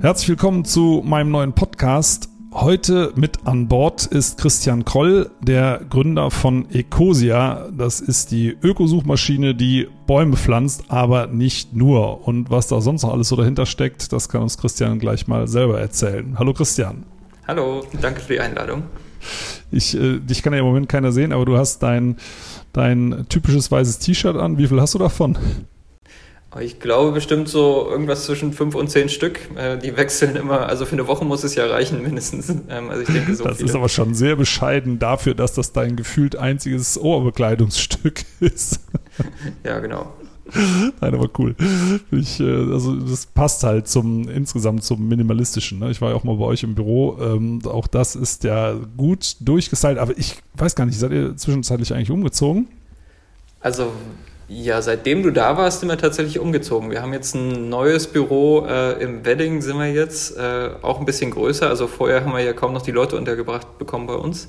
Herzlich willkommen zu meinem neuen Podcast. Heute mit an Bord ist Christian Kroll, der Gründer von Ecosia. Das ist die Ökosuchmaschine, die Bäume pflanzt, aber nicht nur. Und was da sonst noch alles so dahinter steckt, das kann uns Christian gleich mal selber erzählen. Hallo Christian. Hallo, danke für die Einladung. Ich, äh, dich kann ja im Moment keiner sehen, aber du hast dein, dein typisches weißes T-Shirt an. Wie viel hast du davon? Ich glaube bestimmt so irgendwas zwischen fünf und zehn Stück. Äh, die wechseln immer, also für eine Woche muss es ja reichen mindestens. Ähm, also ich denke so. Das viele. ist aber schon sehr bescheiden dafür, dass das dein gefühlt einziges Ohrbekleidungsstück ist. Ja, genau. Nein, aber cool. Ich, äh, also das passt halt zum insgesamt zum Minimalistischen. Ne? Ich war ja auch mal bei euch im Büro. Ähm, auch das ist ja gut durchgestylt, aber ich weiß gar nicht, seid ihr zwischenzeitlich eigentlich umgezogen? Also ja, seitdem du da warst, sind wir tatsächlich umgezogen. Wir haben jetzt ein neues Büro äh, im Wedding, sind wir jetzt, äh, auch ein bisschen größer. Also vorher haben wir ja kaum noch die Leute untergebracht bekommen bei uns.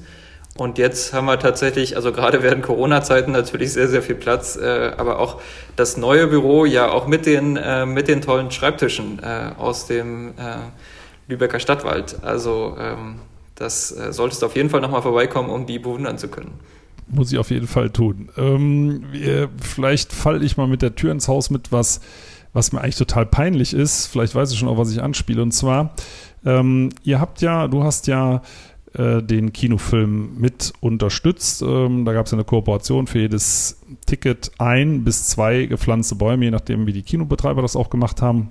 Und jetzt haben wir tatsächlich, also gerade während Corona-Zeiten natürlich sehr, sehr viel Platz, äh, aber auch das neue Büro ja auch mit den, äh, mit den tollen Schreibtischen äh, aus dem äh, Lübecker Stadtwald. Also ähm, das solltest du auf jeden Fall nochmal vorbeikommen, um die bewundern zu können muss ich auf jeden Fall tun. Ähm, vielleicht falle ich mal mit der Tür ins Haus mit was, was mir eigentlich total peinlich ist. Vielleicht weiß ich schon auch, was ich anspiele. Und zwar, ähm, ihr habt ja, du hast ja äh, den Kinofilm mit unterstützt. Ähm, da gab es ja eine Kooperation für jedes Ticket ein bis zwei gepflanzte Bäume, je nachdem, wie die Kinobetreiber das auch gemacht haben.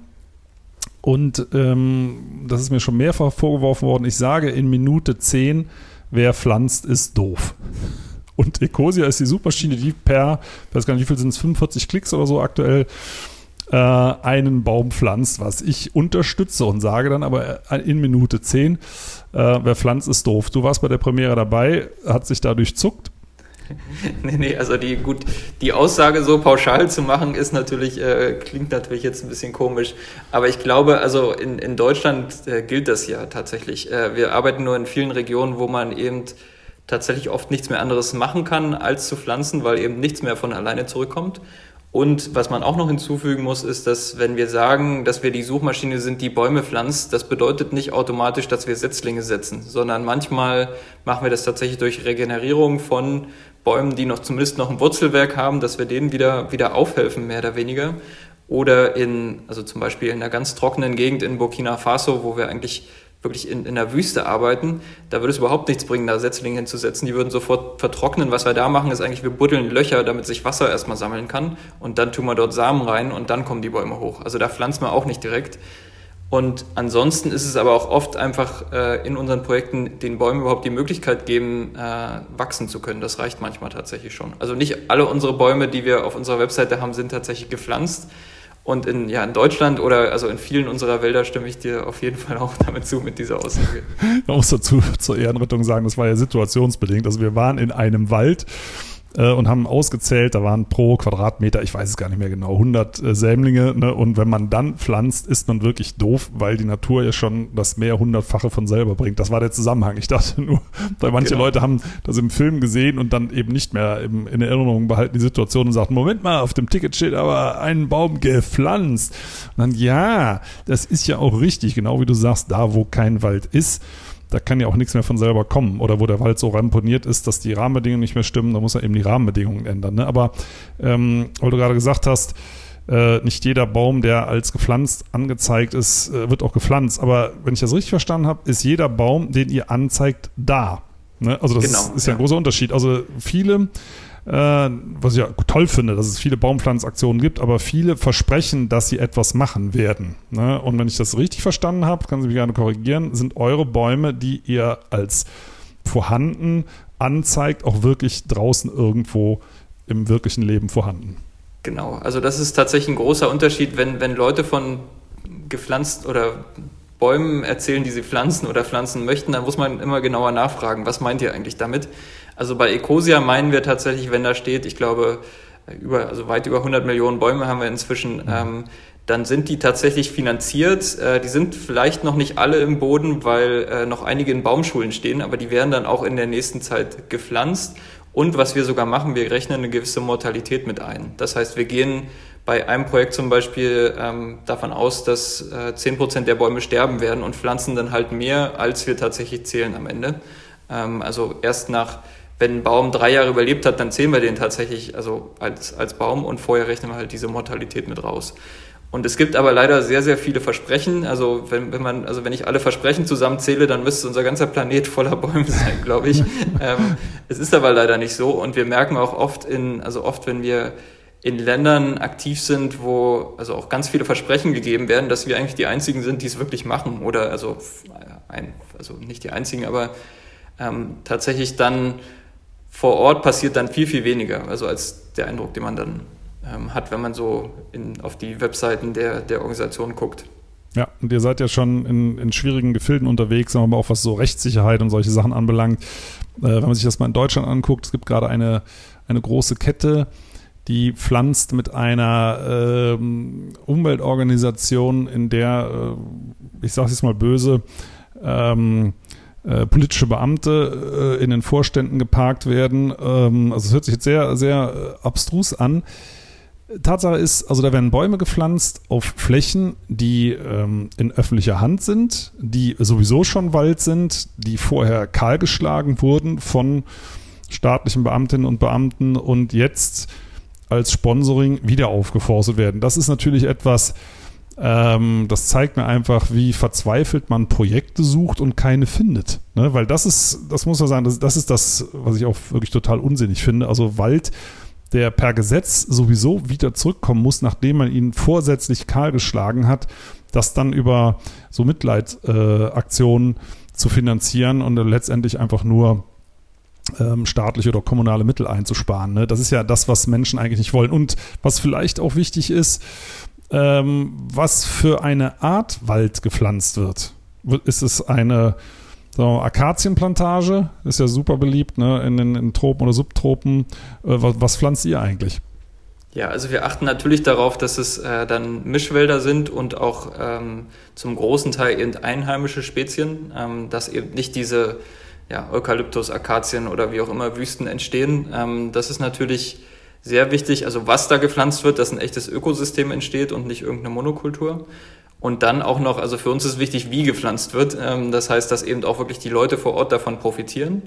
Und ähm, das ist mir schon mehrfach vorgeworfen worden. Ich sage in Minute zehn, wer pflanzt, ist doof. Und Ecosia ist die Suchmaschine, die per, weiß gar nicht, wie viel sind es, 45 Klicks oder so aktuell, äh, einen Baum pflanzt, was ich unterstütze und sage dann aber in Minute 10, äh, wer pflanzt, ist doof. Du warst bei der Premiere dabei, hat sich dadurch zuckt. nee, nee, also die gut, die Aussage so pauschal zu machen, ist natürlich, äh, klingt natürlich jetzt ein bisschen komisch. Aber ich glaube, also in, in Deutschland äh, gilt das ja tatsächlich. Äh, wir arbeiten nur in vielen Regionen, wo man eben tatsächlich oft nichts mehr anderes machen kann, als zu pflanzen, weil eben nichts mehr von alleine zurückkommt. Und was man auch noch hinzufügen muss, ist, dass wenn wir sagen, dass wir die Suchmaschine sind, die Bäume pflanzt, das bedeutet nicht automatisch, dass wir Setzlinge setzen, sondern manchmal machen wir das tatsächlich durch Regenerierung von Bäumen, die noch zumindest noch ein Wurzelwerk haben, dass wir denen wieder, wieder aufhelfen, mehr oder weniger. Oder in, also zum Beispiel in einer ganz trockenen Gegend in Burkina Faso, wo wir eigentlich wirklich in, in der Wüste arbeiten, da würde es überhaupt nichts bringen, da Setzlinge hinzusetzen. Die würden sofort vertrocknen. Was wir da machen, ist eigentlich, wir buddeln Löcher, damit sich Wasser erstmal sammeln kann. Und dann tun wir dort Samen rein und dann kommen die Bäume hoch. Also da pflanzt man auch nicht direkt. Und ansonsten ist es aber auch oft einfach äh, in unseren Projekten den Bäumen überhaupt die Möglichkeit geben, äh, wachsen zu können. Das reicht manchmal tatsächlich schon. Also nicht alle unsere Bäume, die wir auf unserer Webseite haben, sind tatsächlich gepflanzt. Und in, ja, in Deutschland oder also in vielen unserer Wälder stimme ich dir auf jeden Fall auch damit zu mit dieser Aussage. Man muss dazu zur Ehrenrettung sagen, das war ja situationsbedingt. Also wir waren in einem Wald äh, und haben ausgezählt, da waren pro Quadratmeter, ich weiß es gar nicht mehr genau, 100 äh, Sämlinge. Ne? Und wenn man dann pflanzt, ist man wirklich doof, weil die Natur ja schon das mehr hundertfache von selber bringt. Das war der Zusammenhang. Ich dachte nur, weil manche genau. Leute haben das im Film gesehen und dann eben nicht mehr im, in Erinnerung behalten die Situation und sagten, Moment mal, auf dem Ticket steht aber ein Baum gepflanzt. Und dann, ja, das ist ja auch richtig, genau wie du sagst, da wo kein Wald ist da kann ja auch nichts mehr von selber kommen. Oder wo der Wald so ramponiert ist, dass die Rahmenbedingungen nicht mehr stimmen, da muss er eben die Rahmenbedingungen ändern. Ne? Aber ähm, weil du gerade gesagt hast, äh, nicht jeder Baum, der als gepflanzt angezeigt ist, äh, wird auch gepflanzt. Aber wenn ich das richtig verstanden habe, ist jeder Baum, den ihr anzeigt, da. Ne? Also das genau, ist, ist ja ein großer Unterschied. Also viele was ich ja toll finde, dass es viele Baumpflanzaktionen gibt, aber viele versprechen, dass sie etwas machen werden. Ne? Und wenn ich das richtig verstanden habe, kann Sie mich gerne korrigieren, sind eure Bäume, die ihr als vorhanden anzeigt, auch wirklich draußen irgendwo im wirklichen Leben vorhanden. Genau, also das ist tatsächlich ein großer Unterschied, wenn, wenn Leute von gepflanzt oder Bäumen erzählen, die sie pflanzen oder pflanzen möchten, dann muss man immer genauer nachfragen, was meint ihr eigentlich damit? Also bei Ecosia meinen wir tatsächlich, wenn da steht, ich glaube, über, also weit über 100 Millionen Bäume haben wir inzwischen, mhm. ähm, dann sind die tatsächlich finanziert. Äh, die sind vielleicht noch nicht alle im Boden, weil äh, noch einige in Baumschulen stehen, aber die werden dann auch in der nächsten Zeit gepflanzt. Und was wir sogar machen, wir rechnen eine gewisse Mortalität mit ein. Das heißt, wir gehen bei einem Projekt zum Beispiel ähm, davon aus, dass äh, 10% der Bäume sterben werden und pflanzen dann halt mehr, als wir tatsächlich zählen am Ende. Ähm, also erst nach, wenn ein Baum drei Jahre überlebt hat, dann zählen wir den tatsächlich also als, als Baum und vorher rechnen wir halt diese Mortalität mit raus. Und es gibt aber leider sehr, sehr viele Versprechen. Also wenn, wenn man, also wenn ich alle Versprechen zusammenzähle, dann müsste unser ganzer Planet voller Bäume sein, glaube ich. ähm, es ist aber leider nicht so. Und wir merken auch oft in, also oft, wenn wir in Ländern aktiv sind, wo also auch ganz viele Versprechen gegeben werden, dass wir eigentlich die einzigen sind, die es wirklich machen. Oder also ein, also nicht die einzigen, aber ähm, tatsächlich dann vor Ort passiert dann viel, viel weniger. Also als der Eindruck, den man dann ähm, hat, wenn man so in, auf die Webseiten der, der Organisation guckt. Ja, und ihr seid ja schon in, in schwierigen Gefilden unterwegs, aber auch was so Rechtssicherheit und solche Sachen anbelangt. Äh, wenn man sich das mal in Deutschland anguckt, es gibt gerade eine, eine große Kette, die pflanzt mit einer ähm, Umweltorganisation, in der, äh, ich sage es jetzt mal böse, ähm, äh, politische Beamte äh, in den Vorständen geparkt werden. Ähm, also es hört sich jetzt sehr, sehr äh, abstrus an. Tatsache ist, also da werden Bäume gepflanzt auf Flächen, die ähm, in öffentlicher Hand sind, die sowieso schon Wald sind, die vorher kahlgeschlagen wurden von staatlichen Beamtinnen und Beamten und jetzt als Sponsoring wieder aufgeforstet werden. Das ist natürlich etwas, ähm, das zeigt mir einfach, wie verzweifelt man Projekte sucht und keine findet. Ne? Weil das ist, das muss man sagen, das, das ist das, was ich auch wirklich total unsinnig finde. Also Wald der per Gesetz sowieso wieder zurückkommen muss, nachdem man ihn vorsätzlich kahlgeschlagen hat, das dann über so Mitleidaktionen äh, zu finanzieren und letztendlich einfach nur ähm, staatliche oder kommunale Mittel einzusparen. Ne? Das ist ja das, was Menschen eigentlich nicht wollen. Und was vielleicht auch wichtig ist, ähm, was für eine Art Wald gepflanzt wird. Ist es eine so, Akazienplantage ist ja super beliebt ne, in den in Tropen oder Subtropen. Äh, was, was, pflanzt ihr eigentlich? Ja, also wir achten natürlich darauf, dass es äh, dann Mischwälder sind und auch ähm, zum großen Teil eben einheimische Spezien, ähm, dass eben nicht diese ja, Eukalyptus, Akazien oder wie auch immer Wüsten entstehen. Ähm, das ist natürlich sehr wichtig, also was da gepflanzt wird, dass ein echtes Ökosystem entsteht und nicht irgendeine Monokultur. Und dann auch noch, also für uns ist wichtig, wie gepflanzt wird. Ähm, das heißt, dass eben auch wirklich die Leute vor Ort davon profitieren.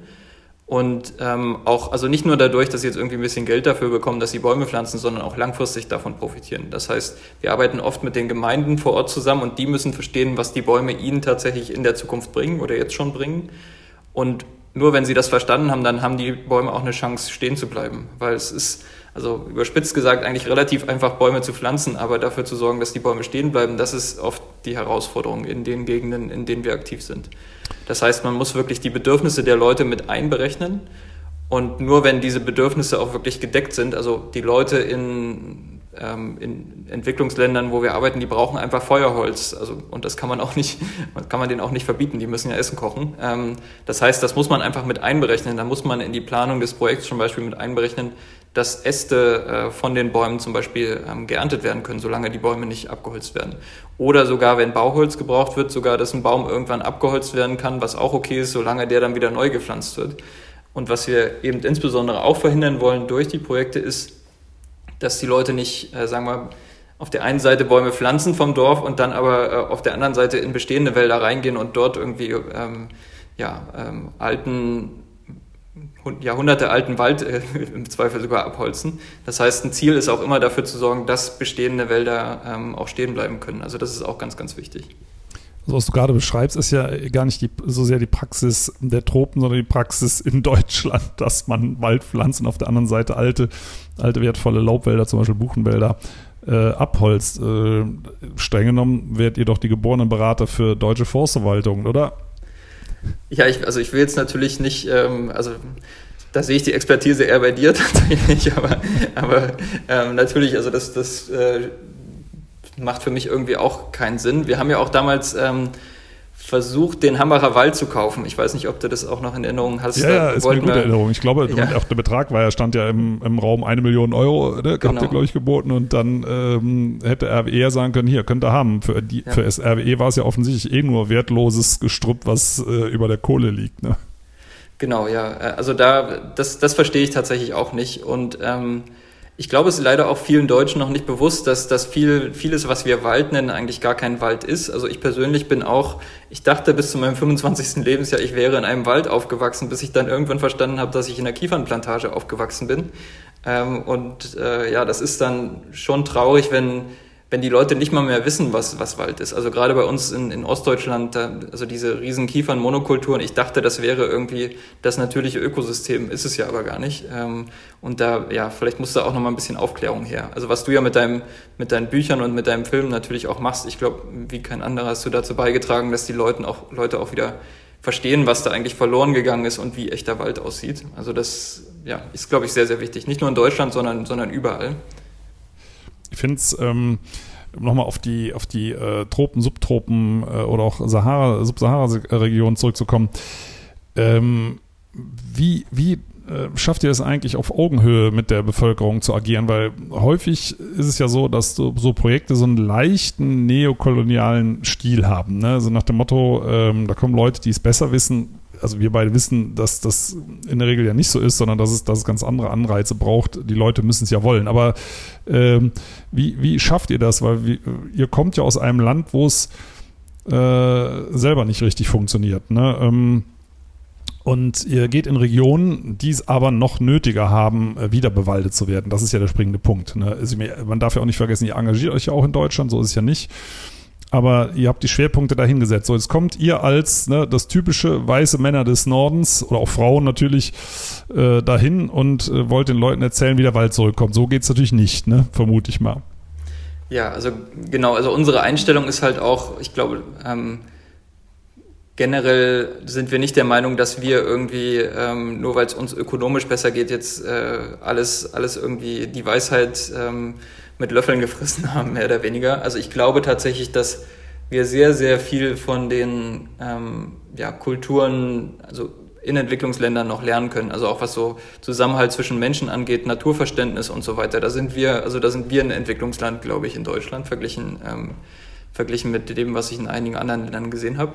Und ähm, auch, also nicht nur dadurch, dass sie jetzt irgendwie ein bisschen Geld dafür bekommen, dass sie Bäume pflanzen, sondern auch langfristig davon profitieren. Das heißt, wir arbeiten oft mit den Gemeinden vor Ort zusammen und die müssen verstehen, was die Bäume ihnen tatsächlich in der Zukunft bringen oder jetzt schon bringen. Und nur wenn sie das verstanden haben, dann haben die Bäume auch eine Chance, stehen zu bleiben. Weil es ist, also überspitzt gesagt, eigentlich relativ einfach, Bäume zu pflanzen, aber dafür zu sorgen, dass die Bäume stehen bleiben, das ist oft die Herausforderung in den Gegenden, in denen wir aktiv sind. Das heißt, man muss wirklich die Bedürfnisse der Leute mit einberechnen. Und nur wenn diese Bedürfnisse auch wirklich gedeckt sind, also die Leute in, ähm, in Entwicklungsländern, wo wir arbeiten, die brauchen einfach Feuerholz. Also, und das kann man auch nicht, kann man denen auch nicht verbieten, die müssen ja Essen kochen. Ähm, das heißt, das muss man einfach mit einberechnen. Da muss man in die Planung des Projekts zum Beispiel mit einberechnen, dass Äste äh, von den Bäumen zum Beispiel ähm, geerntet werden können, solange die Bäume nicht abgeholzt werden. Oder sogar, wenn Bauholz gebraucht wird, sogar, dass ein Baum irgendwann abgeholzt werden kann, was auch okay ist, solange der dann wieder neu gepflanzt wird. Und was wir eben insbesondere auch verhindern wollen durch die Projekte ist, dass die Leute nicht, äh, sagen wir, auf der einen Seite Bäume pflanzen vom Dorf und dann aber äh, auf der anderen Seite in bestehende Wälder reingehen und dort irgendwie ähm, ja, ähm, alten Jahrhunderte alten Wald äh, im Zweifel sogar abholzen. Das heißt, ein Ziel ist auch immer dafür zu sorgen, dass bestehende Wälder ähm, auch stehen bleiben können. Also das ist auch ganz, ganz wichtig. Also was du gerade beschreibst, ist ja gar nicht die, so sehr die Praxis der Tropen, sondern die Praxis in Deutschland, dass man Wald pflanzt und auf der anderen Seite alte, alte wertvolle Laubwälder, zum Beispiel Buchenwälder, äh, abholzt. Äh, streng genommen werdet ihr doch die geborenen Berater für deutsche Forstverwaltung, oder? Ja, ich, also ich will jetzt natürlich nicht, ähm, also da sehe ich die Expertise eher bei dir tatsächlich, aber, aber ähm, natürlich, also das, das äh, macht für mich irgendwie auch keinen Sinn. Wir haben ja auch damals ähm, versucht, den Hambacher Wald zu kaufen. Ich weiß nicht, ob du das auch noch in Erinnerung hast. Ja, ja ist eine gute Erinnerung. Ich glaube, ja. auch der Betrag war ja, stand ja im, im Raum eine Million Euro, ne, genau. habt ihr, glaube ich, geboten und dann ähm, hätte RWE sagen können, hier, könnt ihr haben. Für, die, ja. für RWE war es ja offensichtlich eh nur wertloses Gestrüpp, was äh, über der Kohle liegt. Ne? Genau, ja. Also da, das, das verstehe ich tatsächlich auch nicht und ähm, ich glaube, es ist leider auch vielen Deutschen noch nicht bewusst, dass, dass viel, vieles, was wir Wald nennen, eigentlich gar kein Wald ist. Also ich persönlich bin auch, ich dachte bis zu meinem 25. Lebensjahr, ich wäre in einem Wald aufgewachsen, bis ich dann irgendwann verstanden habe, dass ich in einer Kiefernplantage aufgewachsen bin. Ähm, und äh, ja, das ist dann schon traurig, wenn wenn die Leute nicht mal mehr wissen, was, was Wald ist. Also gerade bei uns in, in Ostdeutschland, da, also diese riesen Kiefern-Monokulturen, ich dachte, das wäre irgendwie das natürliche Ökosystem, ist es ja aber gar nicht. Ähm, und da, ja, vielleicht muss da auch noch mal ein bisschen Aufklärung her. Also was du ja mit deinem, mit deinen Büchern und mit deinem Film natürlich auch machst, ich glaube, wie kein anderer hast du dazu beigetragen, dass die Leuten auch, Leute auch wieder verstehen, was da eigentlich verloren gegangen ist und wie echter Wald aussieht. Also das, ja, ist, glaube ich, sehr, sehr wichtig. Nicht nur in Deutschland, sondern, sondern überall. Ich finde es, ähm, nochmal auf die, auf die äh, Tropen, Subtropen äh, oder auch Sahara, Subsahara-Region zurückzukommen. Ähm, wie, wie äh, schafft ihr es eigentlich auf Augenhöhe mit der Bevölkerung zu agieren? Weil häufig ist es ja so, dass so, so Projekte so einen leichten neokolonialen Stil haben. Ne? Also nach dem Motto, ähm, da kommen Leute, die es besser wissen, also wir beide wissen, dass das in der Regel ja nicht so ist, sondern dass es, dass es ganz andere Anreize braucht. Die Leute müssen es ja wollen. Aber ähm, wie, wie schafft ihr das? Weil wie, ihr kommt ja aus einem Land, wo es äh, selber nicht richtig funktioniert. Ne? Ähm, und ihr geht in Regionen, die es aber noch nötiger haben, äh, wieder bewaldet zu werden. Das ist ja der springende Punkt. Ne? Also man darf ja auch nicht vergessen, ihr engagiert euch ja auch in Deutschland, so ist es ja nicht aber ihr habt die Schwerpunkte dahingesetzt. So, jetzt kommt ihr als ne, das typische weiße Männer des Nordens oder auch Frauen natürlich äh, dahin und äh, wollt den Leuten erzählen, wie der Wald zurückkommt. So geht es natürlich nicht, ne? vermute ich mal. Ja, also genau, also unsere Einstellung ist halt auch, ich glaube, ähm, generell sind wir nicht der Meinung, dass wir irgendwie, ähm, nur weil es uns ökonomisch besser geht, jetzt äh, alles, alles irgendwie die Weisheit ähm, mit Löffeln gefressen haben, mehr oder weniger. Also ich glaube tatsächlich, dass wir sehr, sehr viel von den ähm, ja, Kulturen, also in Entwicklungsländern noch lernen können. Also auch was so Zusammenhalt zwischen Menschen angeht, Naturverständnis und so weiter. Da sind wir, also da sind wir ein Entwicklungsland, glaube ich, in Deutschland verglichen, ähm, verglichen mit dem, was ich in einigen anderen Ländern gesehen habe.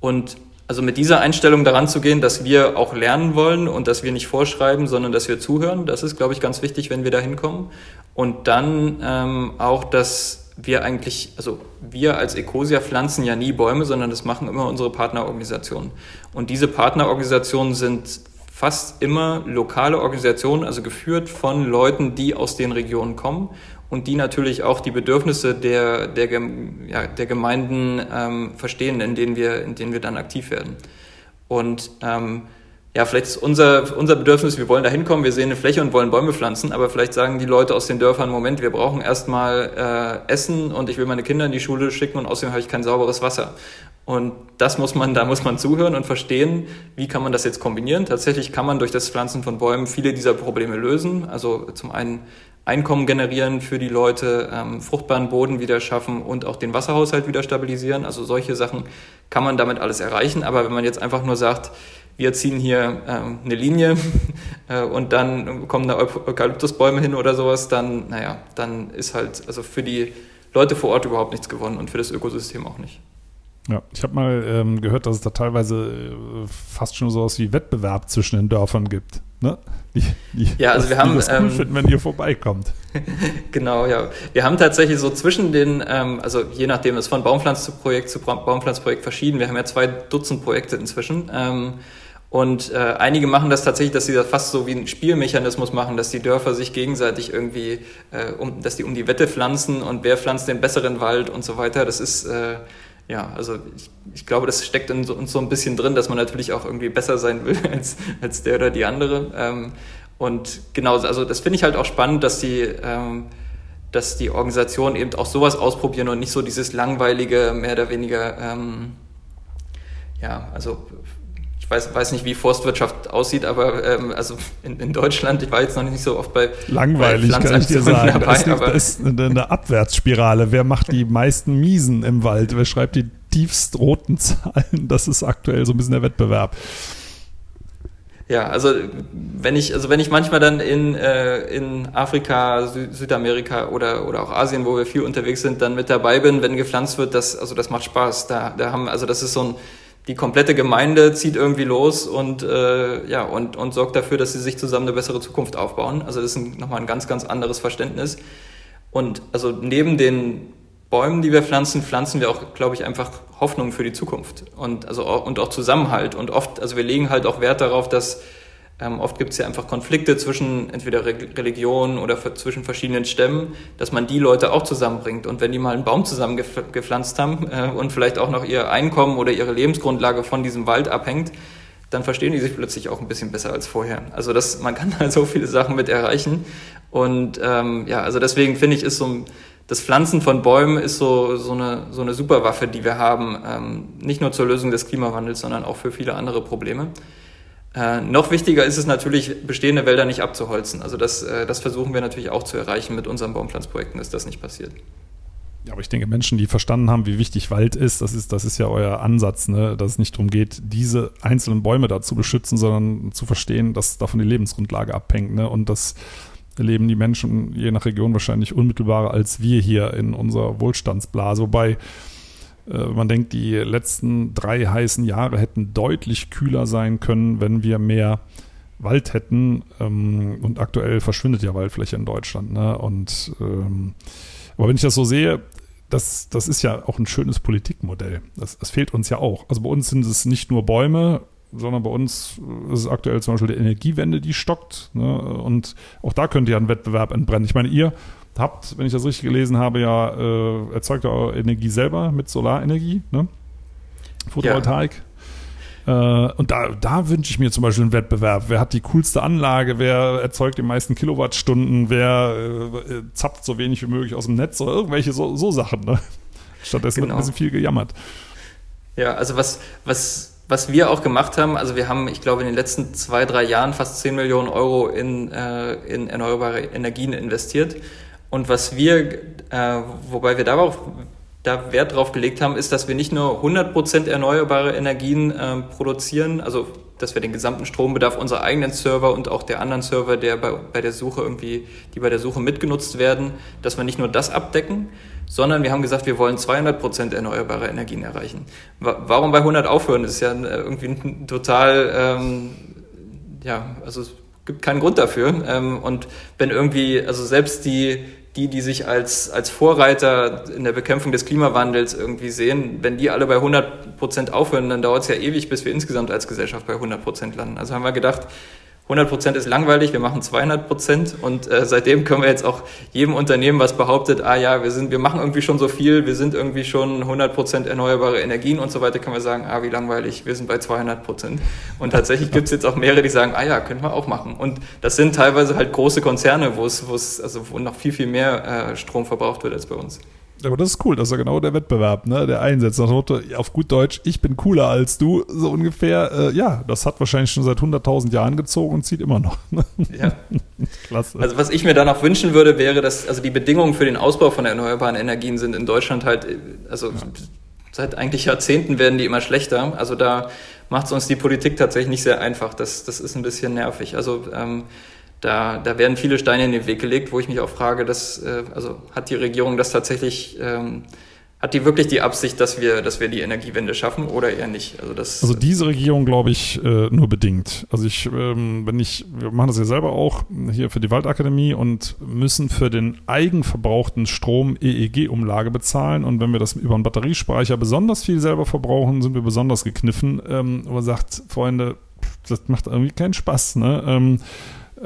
Und also mit dieser Einstellung daran zu gehen, dass wir auch lernen wollen und dass wir nicht vorschreiben, sondern dass wir zuhören, das ist, glaube ich, ganz wichtig, wenn wir da hinkommen. Und dann ähm, auch, dass wir eigentlich, also wir als Ecosia pflanzen ja nie Bäume, sondern das machen immer unsere Partnerorganisationen. Und diese Partnerorganisationen sind fast immer lokale Organisationen, also geführt von Leuten, die aus den Regionen kommen und die natürlich auch die Bedürfnisse der, der, ja, der Gemeinden ähm, verstehen, in denen, wir, in denen wir dann aktiv werden. Und ähm, ja, vielleicht ist unser, unser Bedürfnis, wir wollen da hinkommen, wir sehen eine Fläche und wollen Bäume pflanzen, aber vielleicht sagen die Leute aus den Dörfern, Moment, wir brauchen erstmal äh, Essen und ich will meine Kinder in die Schule schicken und außerdem habe ich kein sauberes Wasser. Und das muss man, da muss man zuhören und verstehen, wie kann man das jetzt kombinieren. Tatsächlich kann man durch das Pflanzen von Bäumen viele dieser Probleme lösen. Also zum einen Einkommen generieren für die Leute, ähm, fruchtbaren Boden wieder schaffen und auch den Wasserhaushalt wieder stabilisieren. Also solche Sachen kann man damit alles erreichen. Aber wenn man jetzt einfach nur sagt, wir ziehen hier ähm, eine Linie äh, und dann kommen da Eukalyptusbäume hin oder sowas, dann, naja, dann ist halt also für die Leute vor Ort überhaupt nichts gewonnen und für das Ökosystem auch nicht. Ja, ich habe mal ähm, gehört, dass es da teilweise äh, fast schon sowas wie Wettbewerb zwischen den Dörfern gibt. Ne? Die, die, ja, also wir haben. Das cool ähm, finden, wenn ihr vorbeikommt. genau, ja. Wir haben tatsächlich so zwischen den, ähm, also je nachdem, es von Baumpflanzprojekt zu Baumpflanzprojekt verschieden. Wir haben ja zwei Dutzend Projekte inzwischen. Ähm, und äh, einige machen das tatsächlich, dass sie das fast so wie ein Spielmechanismus machen, dass die Dörfer sich gegenseitig irgendwie, äh, um, dass die um die Wette pflanzen und wer pflanzt den besseren Wald und so weiter. Das ist äh, ja, also ich, ich glaube, das steckt in so, uns so ein bisschen drin, dass man natürlich auch irgendwie besser sein will als, als der oder die andere. Ähm, und genau, also das finde ich halt auch spannend, dass die, ähm, dass die Organisationen eben auch sowas ausprobieren und nicht so dieses langweilige, mehr oder weniger, ähm, ja, also ich weiß, weiß nicht, wie Forstwirtschaft aussieht, aber ähm, also in, in, Deutschland, ich war jetzt noch nicht so oft bei Langweilig, bei kann ich dir sagen. Dabei, das, ist, das ist eine, eine Abwärtsspirale. Wer macht die meisten Miesen im Wald? Wer schreibt die tiefst roten Zahlen? Das ist aktuell so ein bisschen der Wettbewerb. Ja, also wenn ich, also wenn ich manchmal dann in, äh, in Afrika, Sü Südamerika oder, oder auch Asien, wo wir viel unterwegs sind, dann mit dabei bin, wenn gepflanzt wird, das, also das macht Spaß. Da, da haben, also das ist so ein die komplette Gemeinde zieht irgendwie los und, äh, ja, und, und sorgt dafür, dass sie sich zusammen eine bessere Zukunft aufbauen. Also das ist ein, nochmal ein ganz, ganz anderes Verständnis. Und also neben den Bäumen, die wir pflanzen, pflanzen wir auch, glaube ich, einfach Hoffnung für die Zukunft und, also, und auch Zusammenhalt. Und oft, also wir legen halt auch Wert darauf, dass ähm, oft gibt es ja einfach Konflikte zwischen entweder Re Religionen oder zwischen verschiedenen Stämmen, dass man die Leute auch zusammenbringt. Und wenn die mal einen Baum zusammen gepflanzt haben äh, und vielleicht auch noch ihr Einkommen oder ihre Lebensgrundlage von diesem Wald abhängt, dann verstehen die sich plötzlich auch ein bisschen besser als vorher. Also das, man kann da so viele Sachen mit erreichen. Und ähm, ja, also deswegen finde ich, ist so das Pflanzen von Bäumen ist so, so, eine, so eine Superwaffe, die wir haben, ähm, nicht nur zur Lösung des Klimawandels, sondern auch für viele andere Probleme. Äh, noch wichtiger ist es natürlich, bestehende Wälder nicht abzuholzen. Also das, äh, das versuchen wir natürlich auch zu erreichen mit unseren Baumpflanzprojekten, dass das nicht passiert. Ja, aber ich denke, Menschen, die verstanden haben, wie wichtig Wald ist, das ist, das ist ja euer Ansatz, ne? dass es nicht darum geht, diese einzelnen Bäume da zu beschützen, sondern zu verstehen, dass davon die Lebensgrundlage abhängt. Ne? Und das erleben die Menschen je nach Region wahrscheinlich unmittelbarer als wir hier in unserer Wohlstandsblase. Wobei man denkt, die letzten drei heißen Jahre hätten deutlich kühler sein können, wenn wir mehr Wald hätten. Ähm, und aktuell verschwindet ja Waldfläche in Deutschland. Ne? Und ähm, aber wenn ich das so sehe, das, das ist ja auch ein schönes Politikmodell. Das, das fehlt uns ja auch. Also bei uns sind es nicht nur Bäume, sondern bei uns ist es aktuell zum Beispiel die Energiewende, die stockt. Ne? Und auch da könnte ja ein Wettbewerb entbrennen. Ich meine, ihr habt, wenn ich das richtig gelesen habe, ja äh, erzeugt eure Energie selber mit Solarenergie, ne? Photovoltaik. Ja. Äh, und da, da wünsche ich mir zum Beispiel einen Wettbewerb. Wer hat die coolste Anlage? Wer erzeugt die meisten Kilowattstunden? Wer äh, zapft so wenig wie möglich aus dem Netz? Oder irgendwelche so, so Sachen. Ne? Stattdessen genau. wird ein bisschen viel gejammert. Ja, also was, was was wir auch gemacht haben, also wir haben, ich glaube, in den letzten zwei, drei Jahren fast 10 Millionen Euro in, äh, in erneuerbare Energien investiert. Und was wir, äh, wobei wir darauf da Wert drauf gelegt haben, ist, dass wir nicht nur 100% erneuerbare Energien äh, produzieren, also dass wir den gesamten Strombedarf unserer eigenen Server und auch der anderen Server, der bei, bei der Suche irgendwie, die bei der Suche mitgenutzt werden, dass wir nicht nur das abdecken, sondern wir haben gesagt, wir wollen 200% erneuerbare Energien erreichen. Warum bei 100 aufhören? Das ist ja äh, irgendwie total, ähm, ja, also es gibt keinen Grund dafür. Ähm, und wenn irgendwie, also selbst die die, die sich als, als Vorreiter in der Bekämpfung des Klimawandels irgendwie sehen, wenn die alle bei 100 Prozent aufhören, dann dauert es ja ewig, bis wir insgesamt als Gesellschaft bei 100 Prozent landen. Also haben wir gedacht, 100 Prozent ist langweilig, wir machen 200 Prozent und äh, seitdem können wir jetzt auch jedem Unternehmen, was behauptet, ah ja, wir sind, wir machen irgendwie schon so viel, wir sind irgendwie schon 100 Prozent erneuerbare Energien und so weiter, können wir sagen, ah wie langweilig, wir sind bei 200 Prozent. Und tatsächlich gibt es jetzt auch mehrere, die sagen, ah ja, können wir auch machen. Und das sind teilweise halt große Konzerne, wo es, wo es, also wo noch viel viel mehr äh, Strom verbraucht wird als bei uns. Aber das ist cool, das ist ja genau der Wettbewerb, ne? der einsetzt. Nach Motto, auf gut Deutsch, ich bin cooler als du, so ungefähr. Äh, ja, das hat wahrscheinlich schon seit 100.000 Jahren gezogen und zieht immer noch. Ne? Ja. Klasse. Also was ich mir da noch wünschen würde, wäre, dass also die Bedingungen für den Ausbau von erneuerbaren Energien sind in Deutschland halt, also ja. seit eigentlich Jahrzehnten werden die immer schlechter. Also da macht es uns die Politik tatsächlich nicht sehr einfach. Das, das ist ein bisschen nervig. Also ähm, da, da werden viele Steine in den Weg gelegt, wo ich mich auch frage, dass, äh, also hat die Regierung das tatsächlich, ähm, hat die wirklich die Absicht, dass wir, dass wir die Energiewende schaffen oder eher nicht? Also, das, also diese Regierung glaube ich äh, nur bedingt. Also ich, ähm, wenn ich, wir machen das ja selber auch hier für die Waldakademie und müssen für den eigenverbrauchten Strom EEG-Umlage bezahlen und wenn wir das über einen Batteriespeicher besonders viel selber verbrauchen, sind wir besonders gekniffen. Ähm, man sagt, Freunde, das macht irgendwie keinen Spaß. Ne? Ähm, äh,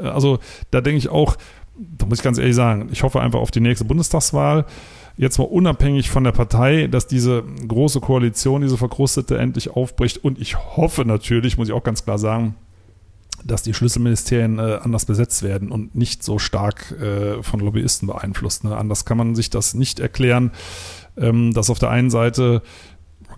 also da denke ich auch, da muss ich ganz ehrlich sagen, ich hoffe einfach auf die nächste Bundestagswahl. Jetzt mal unabhängig von der Partei, dass diese große Koalition, diese verkrustete, endlich aufbricht. Und ich hoffe natürlich, muss ich auch ganz klar sagen, dass die Schlüsselministerien äh, anders besetzt werden und nicht so stark äh, von Lobbyisten beeinflusst. Ne? Anders kann man sich das nicht erklären, ähm, dass auf der einen Seite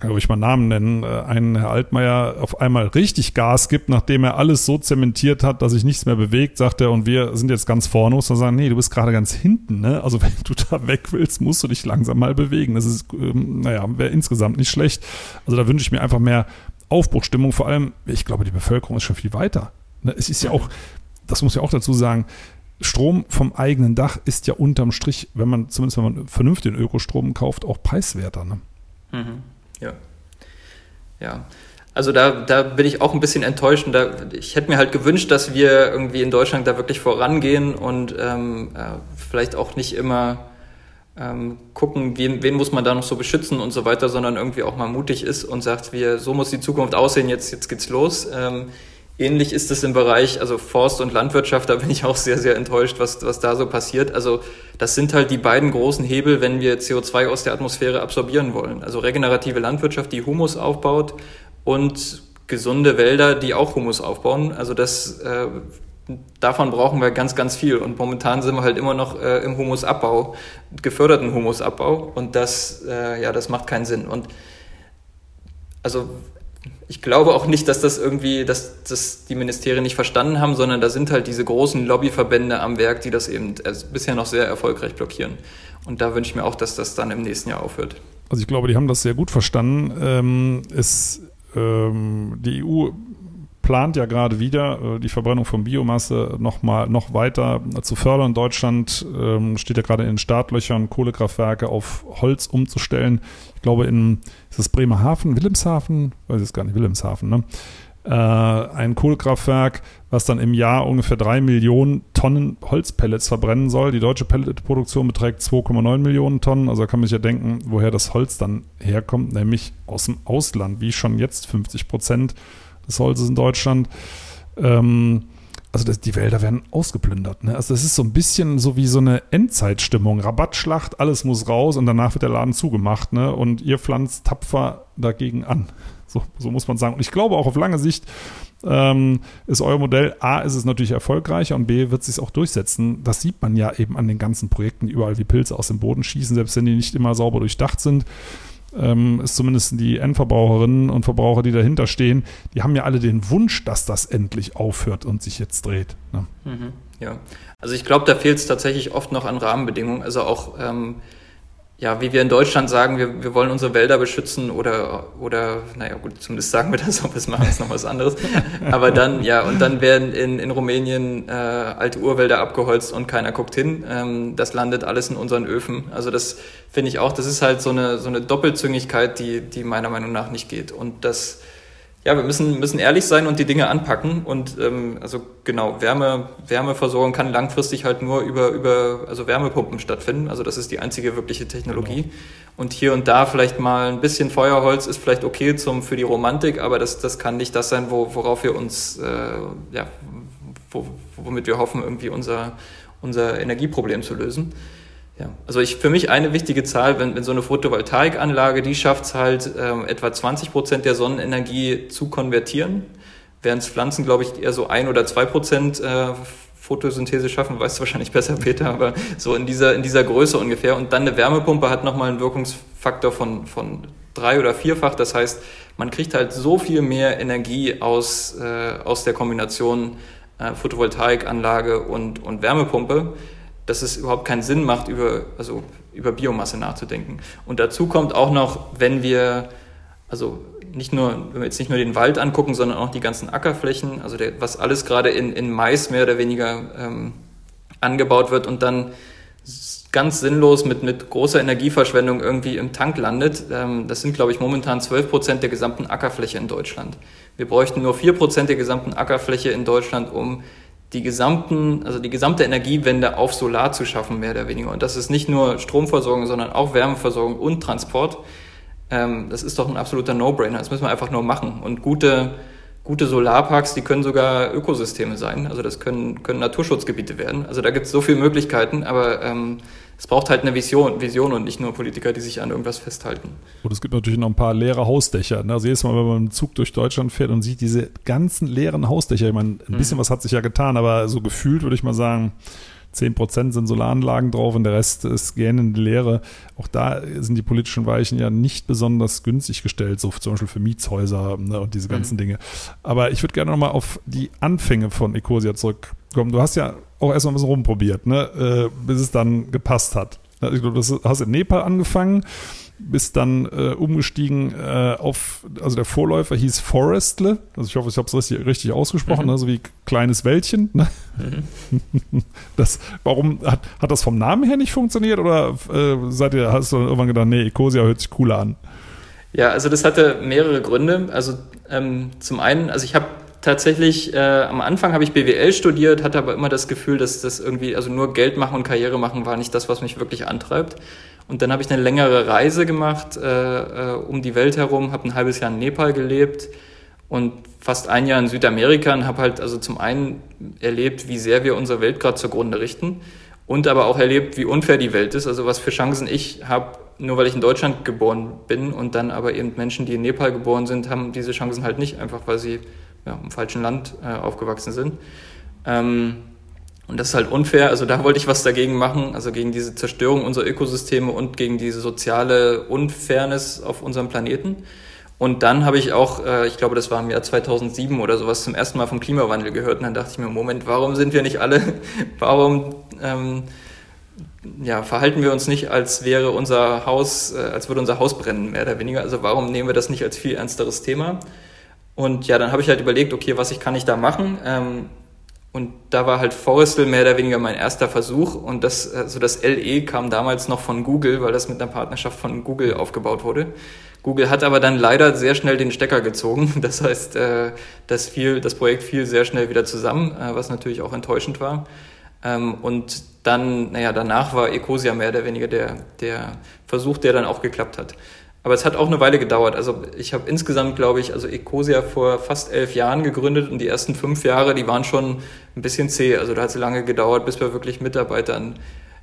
kann ruhig mal Namen nennen, äh, ein Herr Altmaier auf einmal richtig Gas gibt, nachdem er alles so zementiert hat, dass sich nichts mehr bewegt, sagt er, und wir sind jetzt ganz vorne, muss man sagen, nee, du bist gerade ganz hinten, ne? Also wenn du da weg willst, musst du dich langsam mal bewegen. Das ist, ähm, naja, wäre insgesamt nicht schlecht. Also da wünsche ich mir einfach mehr Aufbruchstimmung. Vor allem, ich glaube, die Bevölkerung ist schon viel weiter. Ne? Es ist ja auch, das muss ich auch dazu sagen, Strom vom eigenen Dach ist ja unterm Strich, wenn man, zumindest wenn man vernünftigen Ökostrom kauft, auch preiswerter. Ne? Mhm. Ja. Ja. Also da, da bin ich auch ein bisschen enttäuscht und da, ich hätte mir halt gewünscht, dass wir irgendwie in Deutschland da wirklich vorangehen und ähm, äh, vielleicht auch nicht immer ähm, gucken, wen, wen muss man da noch so beschützen und so weiter, sondern irgendwie auch mal mutig ist und sagt, wir, so muss die Zukunft aussehen, jetzt, jetzt geht's los. Ähm, ähnlich ist es im Bereich, also Forst und Landwirtschaft, da bin ich auch sehr, sehr enttäuscht, was, was da so passiert. Also das sind halt die beiden großen Hebel, wenn wir CO2 aus der Atmosphäre absorbieren wollen. Also regenerative Landwirtschaft, die Humus aufbaut und gesunde Wälder, die auch Humus aufbauen. Also das äh, davon brauchen wir ganz, ganz viel. Und momentan sind wir halt immer noch äh, im Humusabbau, geförderten Humusabbau. Und das, äh, ja, das macht keinen Sinn. Und also ich glaube auch nicht, dass das irgendwie, dass das die Ministerien nicht verstanden haben, sondern da sind halt diese großen Lobbyverbände am Werk, die das eben bisher noch sehr erfolgreich blockieren. Und da wünsche ich mir auch, dass das dann im nächsten Jahr aufhört. Also ich glaube, die haben das sehr gut verstanden. Ähm, es ähm, die EU plant ja gerade wieder, äh, die Verbrennung von Biomasse noch mal noch weiter zu fördern. Deutschland ähm, steht ja gerade in den Startlöchern, Kohlekraftwerke auf Holz umzustellen. Ich glaube, in ist das Bremerhaven, Wilhelmshaven, weiß ich gar nicht, Wilhelmshaven, ne? Äh, ein Kohlekraftwerk, was dann im Jahr ungefähr drei Millionen Tonnen Holzpellets verbrennen soll. Die deutsche Pelletproduktion beträgt 2,9 Millionen Tonnen. Also da kann man sich ja denken, woher das Holz dann herkommt, nämlich aus dem Ausland, wie schon jetzt 50 Prozent des Holzes in Deutschland. Ähm, also das, die Wälder werden ausgeplündert. Ne? Also das ist so ein bisschen so wie so eine Endzeitstimmung. Rabattschlacht, alles muss raus und danach wird der Laden zugemacht. Ne? Und ihr pflanzt tapfer dagegen an. So, so muss man sagen. Und ich glaube auch auf lange Sicht ähm, ist euer Modell, A, ist es natürlich erfolgreicher und B, wird es sich auch durchsetzen. Das sieht man ja eben an den ganzen Projekten, die überall wie Pilze aus dem Boden schießen, selbst wenn die nicht immer sauber durchdacht sind ähm, ist zumindest die Endverbraucherinnen und Verbraucher, die dahinter stehen, die haben ja alle den Wunsch, dass das endlich aufhört und sich jetzt dreht. Ne? Mhm, ja, also ich glaube, da fehlt es tatsächlich oft noch an Rahmenbedingungen. Also auch ähm, ja, wie wir in Deutschland sagen, wir, wir wollen unsere Wälder beschützen oder, oder, naja, gut, zumindest sagen wir das, ob wir es machen, ist noch was anderes. Aber dann, ja, und dann werden in, in Rumänien äh, alte Urwälder abgeholzt und keiner guckt hin. Ähm, das landet alles in unseren Öfen. Also das finde ich auch, das ist halt so eine, so eine Doppelzüngigkeit, die, die meiner Meinung nach nicht geht. Und das, ja, wir müssen, müssen ehrlich sein und die Dinge anpacken. Und ähm, also genau, Wärme, Wärmeversorgung kann langfristig halt nur über, über also Wärmepumpen stattfinden. Also das ist die einzige wirkliche Technologie. Genau. Und hier und da vielleicht mal ein bisschen Feuerholz ist vielleicht okay zum, für die Romantik, aber das, das kann nicht das sein, wo, worauf wir uns, äh, ja, wo, womit wir hoffen, irgendwie unser, unser Energieproblem zu lösen. Ja, also ich, für mich eine wichtige Zahl, wenn, wenn so eine Photovoltaikanlage, die schafft es halt, ähm, etwa 20 Prozent der Sonnenenergie zu konvertieren, während Pflanzen, glaube ich, eher so ein oder zwei Prozent äh, Photosynthese schaffen, weißt du wahrscheinlich besser, Peter, aber so in dieser, in dieser Größe ungefähr. Und dann eine Wärmepumpe hat nochmal einen Wirkungsfaktor von, von drei oder vierfach. Das heißt, man kriegt halt so viel mehr Energie aus, äh, aus der Kombination äh, Photovoltaikanlage und, und Wärmepumpe dass es überhaupt keinen Sinn macht, über, also über Biomasse nachzudenken. Und dazu kommt auch noch, wenn wir, also nicht nur, wenn wir jetzt nicht nur den Wald angucken, sondern auch die ganzen Ackerflächen, also der, was alles gerade in, in Mais mehr oder weniger ähm, angebaut wird und dann ganz sinnlos mit, mit großer Energieverschwendung irgendwie im Tank landet. Ähm, das sind, glaube ich, momentan 12 Prozent der gesamten Ackerfläche in Deutschland. Wir bräuchten nur 4 Prozent der gesamten Ackerfläche in Deutschland, um die gesamten, also die gesamte Energiewende auf Solar zu schaffen, mehr oder weniger. Und das ist nicht nur Stromversorgung, sondern auch Wärmeversorgung und Transport. Ähm, das ist doch ein absoluter No-Brainer. Das müssen wir einfach nur machen. Und gute, gute Solarparks, die können sogar Ökosysteme sein. Also das können, können Naturschutzgebiete werden. Also da gibt es so viele Möglichkeiten, aber ähm, es braucht halt eine Vision, Vision und nicht nur Politiker, die sich an irgendwas festhalten. Und es gibt natürlich noch ein paar leere Hausdächer. Ne? Also jedes Mal, wenn man mit dem Zug durch Deutschland fährt und sieht diese ganzen leeren Hausdächer, ich meine, ein bisschen mhm. was hat sich ja getan, aber so gefühlt würde ich mal sagen, 10% sind Solaranlagen drauf und der Rest ist gähnende Leere. Auch da sind die politischen Weichen ja nicht besonders günstig gestellt, so zum Beispiel für Mietshäuser ne, und diese ganzen mhm. Dinge. Aber ich würde gerne nochmal auf die Anfänge von Ecosia zurückkommen. Du hast ja auch erstmal ein bisschen rumprobiert, ne? Äh, bis es dann gepasst hat. Ich glaube, du hast in Nepal angefangen, bist dann äh, umgestiegen äh, auf, also der Vorläufer hieß Forestle, also ich hoffe, ich habe es richtig, richtig ausgesprochen, mhm. ne? so wie kleines Wäldchen. Ne? Mhm. Das, warum hat, hat das vom Namen her nicht funktioniert oder äh, seid ihr, hast du irgendwann gedacht, nee, Ecosia hört sich cooler an? Ja, also das hatte mehrere Gründe. Also ähm, zum einen, also ich habe tatsächlich, äh, am Anfang habe ich BWL studiert, hatte aber immer das Gefühl, dass das irgendwie, also nur Geld machen und Karriere machen war nicht das, was mich wirklich antreibt. Und dann habe ich eine längere Reise gemacht äh, äh, um die Welt herum, habe ein halbes Jahr in Nepal gelebt und fast ein Jahr in Südamerika und habe halt also zum einen erlebt, wie sehr wir unsere Welt gerade zugrunde richten und aber auch erlebt, wie unfair die Welt ist, also was für Chancen ich habe, nur weil ich in Deutschland geboren bin und dann aber eben Menschen, die in Nepal geboren sind, haben diese Chancen halt nicht, einfach weil sie ja, im falschen Land äh, aufgewachsen sind. Ähm, und das ist halt unfair. Also da wollte ich was dagegen machen, also gegen diese Zerstörung unserer Ökosysteme und gegen diese soziale Unfairness auf unserem Planeten. Und dann habe ich auch, äh, ich glaube, das war im Jahr 2007 oder sowas, zum ersten Mal vom Klimawandel gehört. Und dann dachte ich mir, Moment, warum sind wir nicht alle, warum ähm, ja, verhalten wir uns nicht, als wäre unser Haus, äh, als würde unser Haus brennen, mehr oder weniger. Also warum nehmen wir das nicht als viel ernsteres Thema? Und ja, dann habe ich halt überlegt, okay, was ich kann ich da machen? Ähm, und da war halt Forrestal mehr oder weniger mein erster Versuch. Und das, also das LE kam damals noch von Google, weil das mit einer Partnerschaft von Google aufgebaut wurde. Google hat aber dann leider sehr schnell den Stecker gezogen. Das heißt, äh, das, fiel, das Projekt fiel sehr schnell wieder zusammen, äh, was natürlich auch enttäuschend war. Ähm, und dann, naja, danach war Ecosia mehr oder weniger der, der Versuch, der dann auch geklappt hat. Aber es hat auch eine Weile gedauert. Also ich habe insgesamt, glaube ich, also Ecosia vor fast elf Jahren gegründet und die ersten fünf Jahre, die waren schon ein bisschen zäh. Also da hat es lange gedauert, bis wir wirklich Mitarbeitern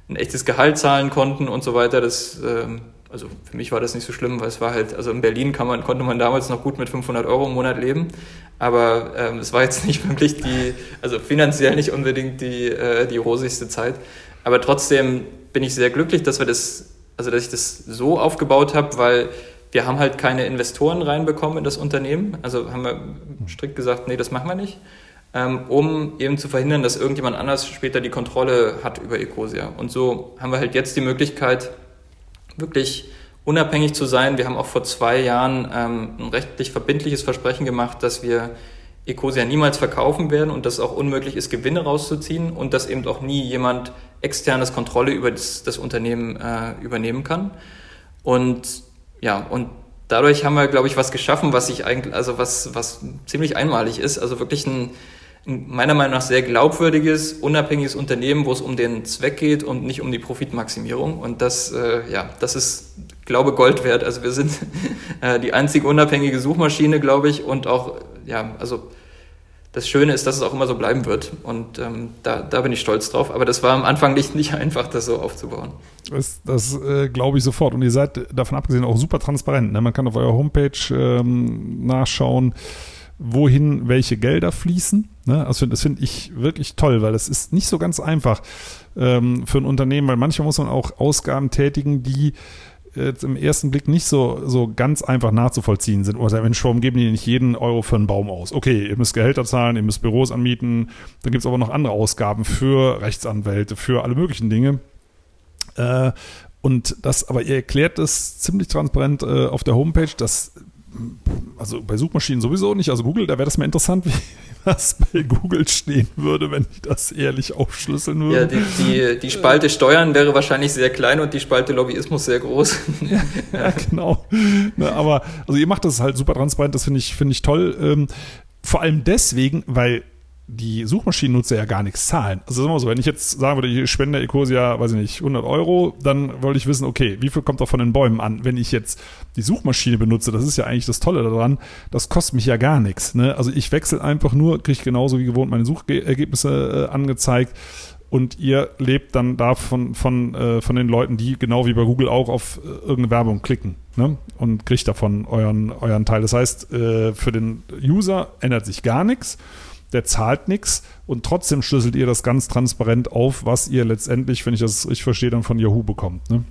ein echtes Gehalt zahlen konnten und so weiter. Das, ähm, also für mich war das nicht so schlimm, weil es war halt, also in Berlin kann man, konnte man damals noch gut mit 500 Euro im Monat leben. Aber ähm, es war jetzt nicht wirklich die, also finanziell nicht unbedingt die, äh, die rosigste Zeit. Aber trotzdem bin ich sehr glücklich, dass wir das also dass ich das so aufgebaut habe, weil wir haben halt keine Investoren reinbekommen in das Unternehmen. Also haben wir strikt gesagt, nee, das machen wir nicht, ähm, um eben zu verhindern, dass irgendjemand anders später die Kontrolle hat über Ecosia. Und so haben wir halt jetzt die Möglichkeit, wirklich unabhängig zu sein. Wir haben auch vor zwei Jahren ähm, ein rechtlich verbindliches Versprechen gemacht, dass wir Ecosia niemals verkaufen werden und dass es auch unmöglich ist, Gewinne rauszuziehen und dass eben auch nie jemand externes Kontrolle über das, das Unternehmen äh, übernehmen kann. Und ja, und dadurch haben wir, glaube ich, was geschaffen, was sich eigentlich, also was, was ziemlich einmalig ist. Also wirklich ein, ein meiner Meinung nach sehr glaubwürdiges, unabhängiges Unternehmen, wo es um den Zweck geht und nicht um die Profitmaximierung. Und das, äh, ja, das ist, glaube Gold wert. Also wir sind äh, die einzige unabhängige Suchmaschine, glaube ich, und auch, ja, also das Schöne ist, dass es auch immer so bleiben wird. Und ähm, da, da bin ich stolz drauf. Aber das war am Anfang nicht, nicht einfach, das so aufzubauen. Das, das äh, glaube ich sofort. Und ihr seid davon abgesehen auch super transparent. Ne? Man kann auf eurer Homepage ähm, nachschauen, wohin welche Gelder fließen. Ne? Also das finde ich wirklich toll, weil das ist nicht so ganz einfach ähm, für ein Unternehmen, weil manchmal muss man auch Ausgaben tätigen, die jetzt im ersten Blick nicht so, so ganz einfach nachzuvollziehen sind. Oder Mensch, warum geben die nicht jeden Euro für einen Baum aus? Okay, ihr müsst Gehälter zahlen, ihr müsst Büros anmieten, dann gibt es aber noch andere Ausgaben für Rechtsanwälte, für alle möglichen Dinge. Äh, und das, aber ihr erklärt es ziemlich transparent äh, auf der Homepage, dass also bei Suchmaschinen sowieso nicht, also Google, da wäre das mal interessant, wie was bei Google stehen würde, wenn ich das ehrlich aufschlüsseln würde. Ja, die, die, die Spalte Steuern wäre wahrscheinlich sehr klein und die Spalte Lobbyismus sehr groß. ja, ja genau. Ne, aber also ihr macht das halt super transparent, das finde ich, finde ich toll. Ähm, vor allem deswegen, weil die Suchmaschinennutzer ja gar nichts zahlen. Also sagen wir so, wenn ich jetzt sagen würde, ich spende Ecosia, weiß ich nicht, 100 Euro, dann wollte ich wissen, okay, wie viel kommt da von den Bäumen an? Wenn ich jetzt die Suchmaschine benutze, das ist ja eigentlich das Tolle daran, das kostet mich ja gar nichts. Ne? Also ich wechsle einfach nur, kriege genauso wie gewohnt meine Suchergebnisse äh, angezeigt und ihr lebt dann davon von, äh, von den Leuten, die genau wie bei Google auch auf äh, irgendeine Werbung klicken ne? und kriegt davon euren, euren Teil. Das heißt, äh, für den User ändert sich gar nichts der zahlt nichts und trotzdem schlüsselt ihr das ganz transparent auf, was ihr letztendlich, wenn ich das richtig verstehe, dann von Yahoo bekommt. Ne?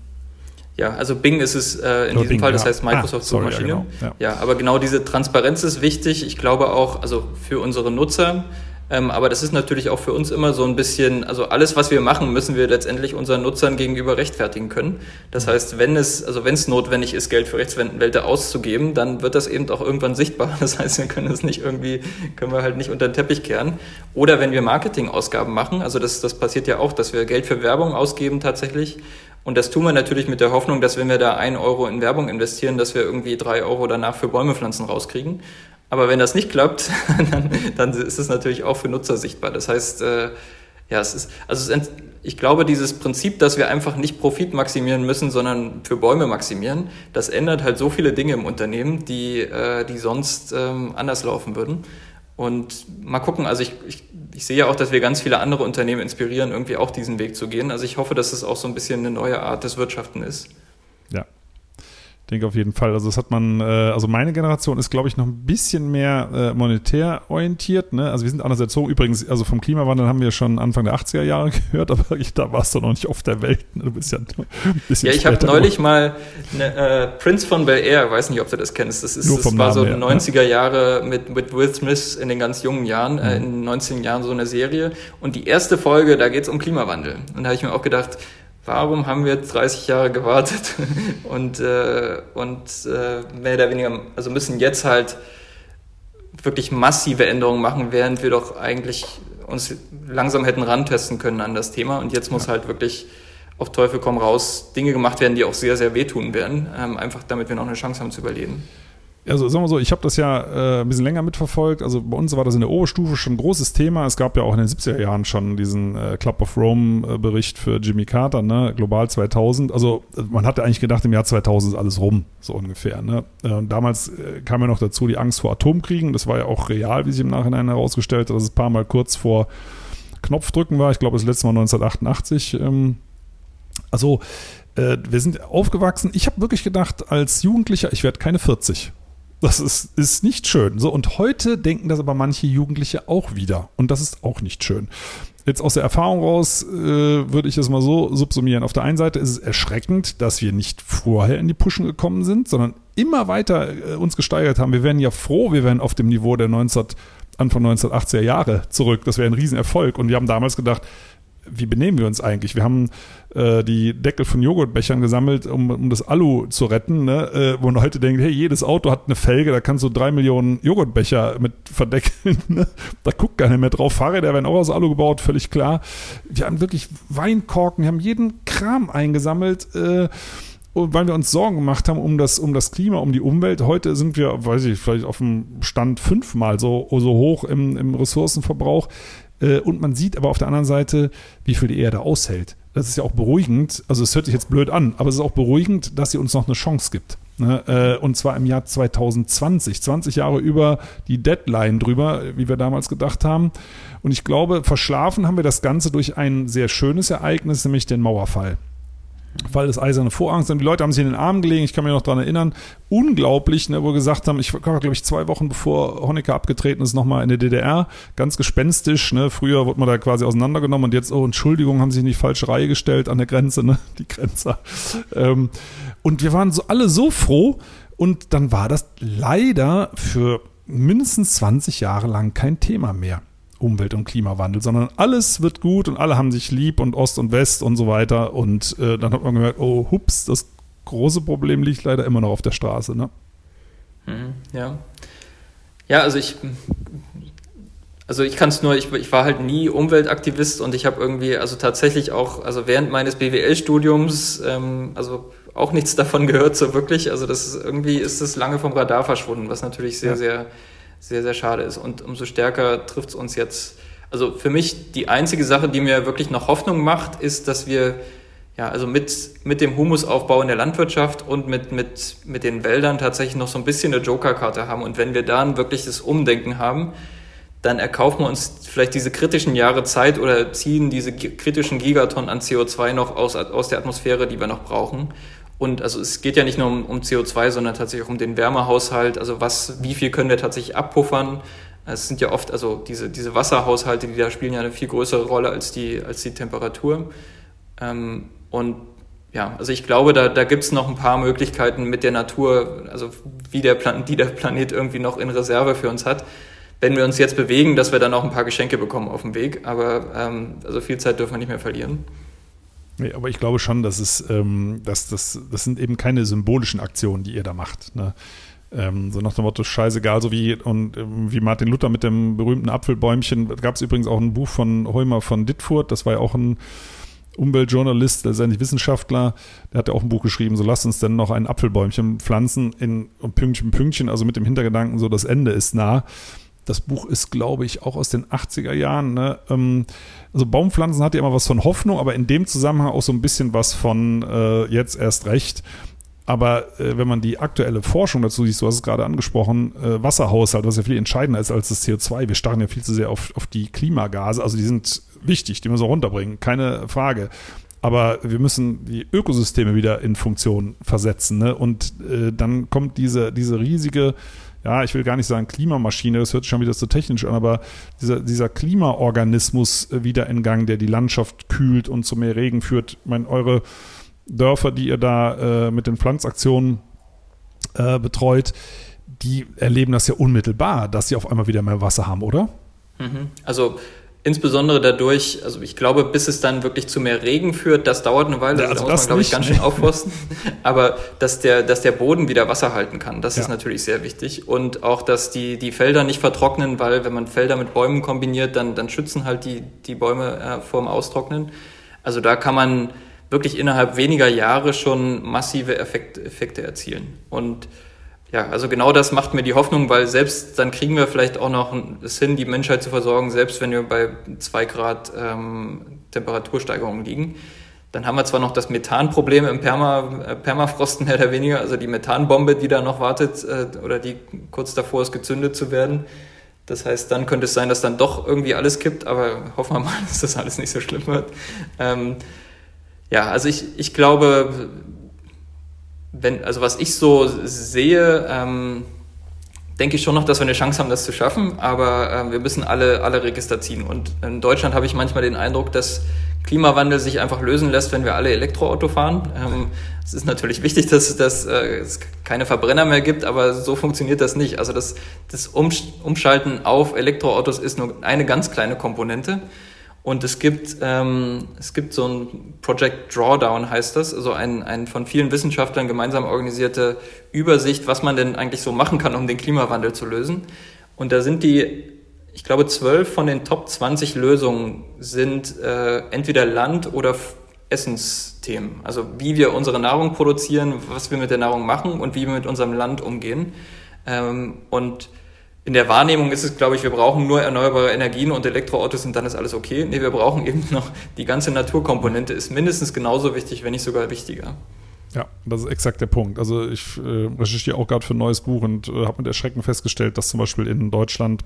Ja, also Bing ist es äh, in Nur diesem Bing, Fall, das ja. heißt Microsoft ah, Suchmaschine. Ja, genau. ja. ja, aber genau diese Transparenz ist wichtig. Ich glaube auch, also für unsere Nutzer, ähm, aber das ist natürlich auch für uns immer so ein bisschen, also alles, was wir machen, müssen wir letztendlich unseren Nutzern gegenüber rechtfertigen können. Das mhm. heißt, wenn es, also wenn es notwendig ist, Geld für Rechtswälte auszugeben, dann wird das eben auch irgendwann sichtbar. Das heißt, wir können es nicht irgendwie, können wir halt nicht unter den Teppich kehren. Oder wenn wir Marketingausgaben machen, also das, das passiert ja auch, dass wir Geld für Werbung ausgeben tatsächlich Und das tun wir natürlich mit der Hoffnung, dass wenn wir da ein Euro in Werbung investieren, dass wir irgendwie drei Euro danach für Bäume pflanzen rauskriegen. Aber wenn das nicht klappt, dann, dann ist es natürlich auch für Nutzer sichtbar. Das heißt, äh, ja, es ist, also es, ich glaube, dieses Prinzip, dass wir einfach nicht Profit maximieren müssen, sondern für Bäume maximieren, das ändert halt so viele Dinge im Unternehmen, die, äh, die sonst ähm, anders laufen würden. Und mal gucken, also ich, ich, ich sehe ja auch, dass wir ganz viele andere Unternehmen inspirieren, irgendwie auch diesen Weg zu gehen. Also ich hoffe, dass es auch so ein bisschen eine neue Art des Wirtschaften ist. Denke auf jeden Fall. Also das hat man, äh, also meine Generation ist, glaube ich, noch ein bisschen mehr äh, monetär orientiert. Ne? Also wir sind anders erzogen. Übrigens, also vom Klimawandel haben wir schon Anfang der 80er Jahre gehört, aber ich, da warst du noch nicht auf der Welt. Ne? Du bist ja ein bisschen Ja, ich habe neulich mal eine, äh, Prince von Bel Air, weiß nicht, ob du das kennst. Das, ist, das war so her, 90er ne? Jahre mit, mit Will Smith in den ganz jungen Jahren, äh, mhm. in den 19 Jahren so eine Serie. Und die erste Folge, da geht es um Klimawandel. Und da habe ich mir auch gedacht, warum haben wir 30 Jahre gewartet und, äh, und äh, mehr oder weniger, also müssen jetzt halt wirklich massive Änderungen machen, während wir doch eigentlich uns langsam hätten rantesten können an das Thema. Und jetzt muss ja. halt wirklich auf Teufel komm raus Dinge gemacht werden, die auch sehr, sehr wehtun werden, ähm, einfach damit wir noch eine Chance haben zu überleben also sagen wir so, ich habe das ja äh, ein bisschen länger mitverfolgt. Also bei uns war das in der Oberstufe schon ein großes Thema. Es gab ja auch in den 70er Jahren schon diesen äh, Club of Rome äh, für Jimmy Carter, ne? Global 2000. Also man hatte eigentlich gedacht, im Jahr 2000 ist alles rum, so ungefähr. Ne? Äh, und damals äh, kam ja noch dazu die Angst vor Atomkriegen. Das war ja auch real, wie sich im Nachhinein herausgestellt hat, dass es ein paar Mal kurz vor Knopfdrücken war. Ich glaube, das letzte Mal 1988. Ähm, also äh, wir sind aufgewachsen. Ich habe wirklich gedacht, als Jugendlicher, ich werde keine 40. Das ist, ist nicht schön. So, und heute denken das aber manche Jugendliche auch wieder. Und das ist auch nicht schön. Jetzt aus der Erfahrung raus äh, würde ich es mal so subsumieren. Auf der einen Seite ist es erschreckend, dass wir nicht vorher in die Pushen gekommen sind, sondern immer weiter äh, uns gesteigert haben. Wir wären ja froh, wir wären auf dem Niveau der 19, Anfang 1980er Jahre zurück. Das wäre ein Riesenerfolg. Und wir haben damals gedacht, wie benehmen wir uns eigentlich? Wir haben äh, die Deckel von Joghurtbechern gesammelt, um, um das Alu zu retten, ne? äh, wo man heute denkt, hey, jedes Auto hat eine Felge, da kannst du drei Millionen Joghurtbecher mit verdeckeln. Ne? Da guckt keiner mehr drauf. Fahrräder werden auch aus Alu gebaut, völlig klar. Wir haben wirklich Weinkorken, wir haben jeden Kram eingesammelt. Äh, weil wir uns Sorgen gemacht haben um das, um das Klima, um die Umwelt. Heute sind wir, weiß ich, vielleicht auf dem Stand fünfmal so, so hoch im, im Ressourcenverbrauch. Äh, und man sieht aber auf der anderen Seite, wie viel die Erde aushält. Das ist ja auch beruhigend. Also es hört sich jetzt blöd an, aber es ist auch beruhigend, dass sie uns noch eine Chance gibt. Ne? Äh, und zwar im Jahr 2020, 20 Jahre über die Deadline drüber, wie wir damals gedacht haben. Und ich glaube, verschlafen haben wir das Ganze durch ein sehr schönes Ereignis, nämlich den Mauerfall. Fall des Eisernen Vorhangs. Und die Leute haben sich in den Arm gelegen. Ich kann mich noch daran erinnern. Unglaublich, ne, wo wir gesagt haben, ich war, glaube ich, zwei Wochen bevor Honecker abgetreten ist, nochmal in der DDR. Ganz gespenstisch. Ne? Früher wurde man da quasi auseinandergenommen und jetzt, oh, Entschuldigung, haben sich in die falsche Reihe gestellt an der Grenze, ne? die Grenzer. Ähm, und wir waren so alle so froh. Und dann war das leider für mindestens 20 Jahre lang kein Thema mehr. Umwelt- und Klimawandel, sondern alles wird gut und alle haben sich lieb und Ost und West und so weiter. Und äh, dann hat man gemerkt, oh, hups, das große Problem liegt leider immer noch auf der Straße. Ne? Mhm, ja. Ja, also ich, also ich kann es nur, ich, ich war halt nie Umweltaktivist und ich habe irgendwie, also tatsächlich auch, also während meines BWL-Studiums, ähm, also auch nichts davon gehört so wirklich. Also das ist irgendwie ist es lange vom Radar verschwunden, was natürlich sehr, ja. sehr sehr, sehr schade ist. Und umso stärker trifft es uns jetzt. Also für mich die einzige Sache, die mir wirklich noch Hoffnung macht, ist, dass wir ja, also mit, mit dem Humusaufbau in der Landwirtschaft und mit, mit, mit den Wäldern tatsächlich noch so ein bisschen eine Jokerkarte haben. Und wenn wir da ein wirkliches Umdenken haben, dann erkaufen wir uns vielleicht diese kritischen Jahre Zeit oder ziehen diese kritischen Gigatonnen an CO2 noch aus, aus der Atmosphäre, die wir noch brauchen. Und also es geht ja nicht nur um, um CO2, sondern tatsächlich auch um den Wärmehaushalt. Also was, wie viel können wir tatsächlich abpuffern? Es sind ja oft, also diese, diese Wasserhaushalte, die da spielen ja eine viel größere Rolle als die, als die Temperatur. Ähm, und ja, also ich glaube, da, da gibt es noch ein paar Möglichkeiten mit der Natur, also wie der, Plan die der Planet irgendwie noch in Reserve für uns hat. Wenn wir uns jetzt bewegen, dass wir dann auch ein paar Geschenke bekommen auf dem Weg. Aber ähm, also viel Zeit dürfen wir nicht mehr verlieren. Nee, aber ich glaube schon, dass es, ähm, dass das, das sind eben keine symbolischen Aktionen, die ihr da macht. Ne? Ähm, so nach dem Motto, scheißegal, so wie, und, ähm, wie Martin Luther mit dem berühmten Apfelbäumchen. Gab es übrigens auch ein Buch von Heumer von Dittfurt, das war ja auch ein Umweltjournalist, letztendlich Wissenschaftler, der hat ja auch ein Buch geschrieben, so lasst uns denn noch ein Apfelbäumchen pflanzen in Pünktchen, Pünktchen, also mit dem Hintergedanken, so das Ende ist nah. Das Buch ist, glaube ich, auch aus den 80er Jahren. Ne? Ähm, also Baumpflanzen hat ja immer was von Hoffnung, aber in dem Zusammenhang auch so ein bisschen was von äh, jetzt erst recht. Aber äh, wenn man die aktuelle Forschung dazu sieht, du hast es gerade angesprochen, äh, Wasserhaushalt, was ja viel entscheidender ist als das CO2. Wir starren ja viel zu sehr auf, auf die Klimagase. Also die sind wichtig, die müssen wir runterbringen, keine Frage. Aber wir müssen die Ökosysteme wieder in Funktion versetzen. Ne? Und äh, dann kommt diese, diese riesige, ja, ich will gar nicht sagen Klimamaschine, das hört sich schon wieder so technisch an, aber dieser, dieser Klimaorganismus äh, wieder in Gang, der die Landschaft kühlt und zu mehr Regen führt. Ich meine, eure Dörfer, die ihr da äh, mit den Pflanzaktionen äh, betreut, die erleben das ja unmittelbar, dass sie auf einmal wieder mehr Wasser haben, oder? Mhm. Also insbesondere dadurch, also ich glaube, bis es dann wirklich zu mehr Regen führt, das dauert eine Weile, ja, also da muss man, glaube ich, ganz schön aufforsten. Aber dass der, dass der Boden wieder Wasser halten kann, das ja. ist natürlich sehr wichtig. Und auch, dass die, die Felder nicht vertrocknen, weil wenn man Felder mit Bäumen kombiniert, dann, dann schützen halt die, die Bäume äh, vor dem Austrocknen. Also da kann man wirklich innerhalb weniger Jahre schon massive Effekt, Effekte erzielen. Und ja, also genau das macht mir die Hoffnung, weil selbst dann kriegen wir vielleicht auch noch es hin, die Menschheit zu versorgen, selbst wenn wir bei zwei Grad ähm, Temperatursteigerungen liegen. Dann haben wir zwar noch das Methanproblem im Perma, äh, Permafrost mehr oder weniger, also die Methanbombe, die da noch wartet äh, oder die kurz davor ist, gezündet zu werden. Das heißt, dann könnte es sein, dass dann doch irgendwie alles kippt, aber hoffen wir mal, dass das alles nicht so schlimm wird. Ähm, ja, also ich, ich glaube, wenn, also was ich so sehe, ähm, denke ich schon noch, dass wir eine Chance haben, das zu schaffen, aber ähm, wir müssen alle, alle Register ziehen. Und in Deutschland habe ich manchmal den Eindruck, dass Klimawandel sich einfach lösen lässt, wenn wir alle Elektroauto fahren. Ähm, es ist natürlich wichtig, dass, dass äh, es keine Verbrenner mehr gibt, aber so funktioniert das nicht. Also das, das Umschalten auf Elektroautos ist nur eine ganz kleine Komponente. Und es gibt, ähm, es gibt so ein Project Drawdown, heißt das, also ein, ein von vielen Wissenschaftlern gemeinsam organisierte Übersicht, was man denn eigentlich so machen kann, um den Klimawandel zu lösen. Und da sind die, ich glaube, zwölf von den Top 20 Lösungen sind äh, entweder Land- oder Essensthemen. Also wie wir unsere Nahrung produzieren, was wir mit der Nahrung machen und wie wir mit unserem Land umgehen. Ähm, und in der Wahrnehmung ist es, glaube ich, wir brauchen nur erneuerbare Energien und Elektroautos und dann ist alles okay. Nee, wir brauchen eben noch die ganze Naturkomponente, ist mindestens genauso wichtig, wenn nicht sogar wichtiger. Ja, das ist exakt der Punkt. Also ich äh, recherchiere auch gerade für ein neues Buch und äh, habe mit Erschrecken festgestellt, dass zum Beispiel in Deutschland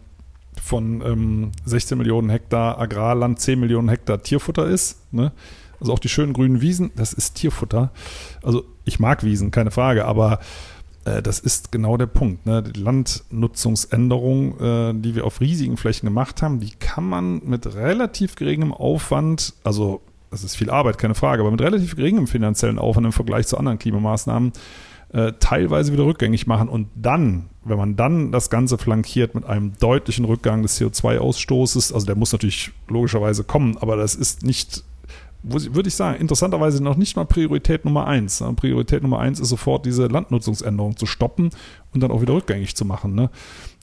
von ähm, 16 Millionen Hektar Agrarland 10 Millionen Hektar Tierfutter ist. Ne? Also auch die schönen grünen Wiesen, das ist Tierfutter. Also ich mag Wiesen, keine Frage, aber das ist genau der Punkt. Ne? Die Landnutzungsänderung, äh, die wir auf riesigen Flächen gemacht haben, die kann man mit relativ geringem Aufwand, also das ist viel Arbeit, keine Frage, aber mit relativ geringem finanziellen Aufwand im Vergleich zu anderen Klimamaßnahmen äh, teilweise wieder rückgängig machen. Und dann, wenn man dann das Ganze flankiert mit einem deutlichen Rückgang des CO2-Ausstoßes, also der muss natürlich logischerweise kommen, aber das ist nicht würde ich sagen, interessanterweise noch nicht mal Priorität Nummer eins. Priorität Nummer eins ist sofort diese Landnutzungsänderung zu stoppen und dann auch wieder rückgängig zu machen. Ne?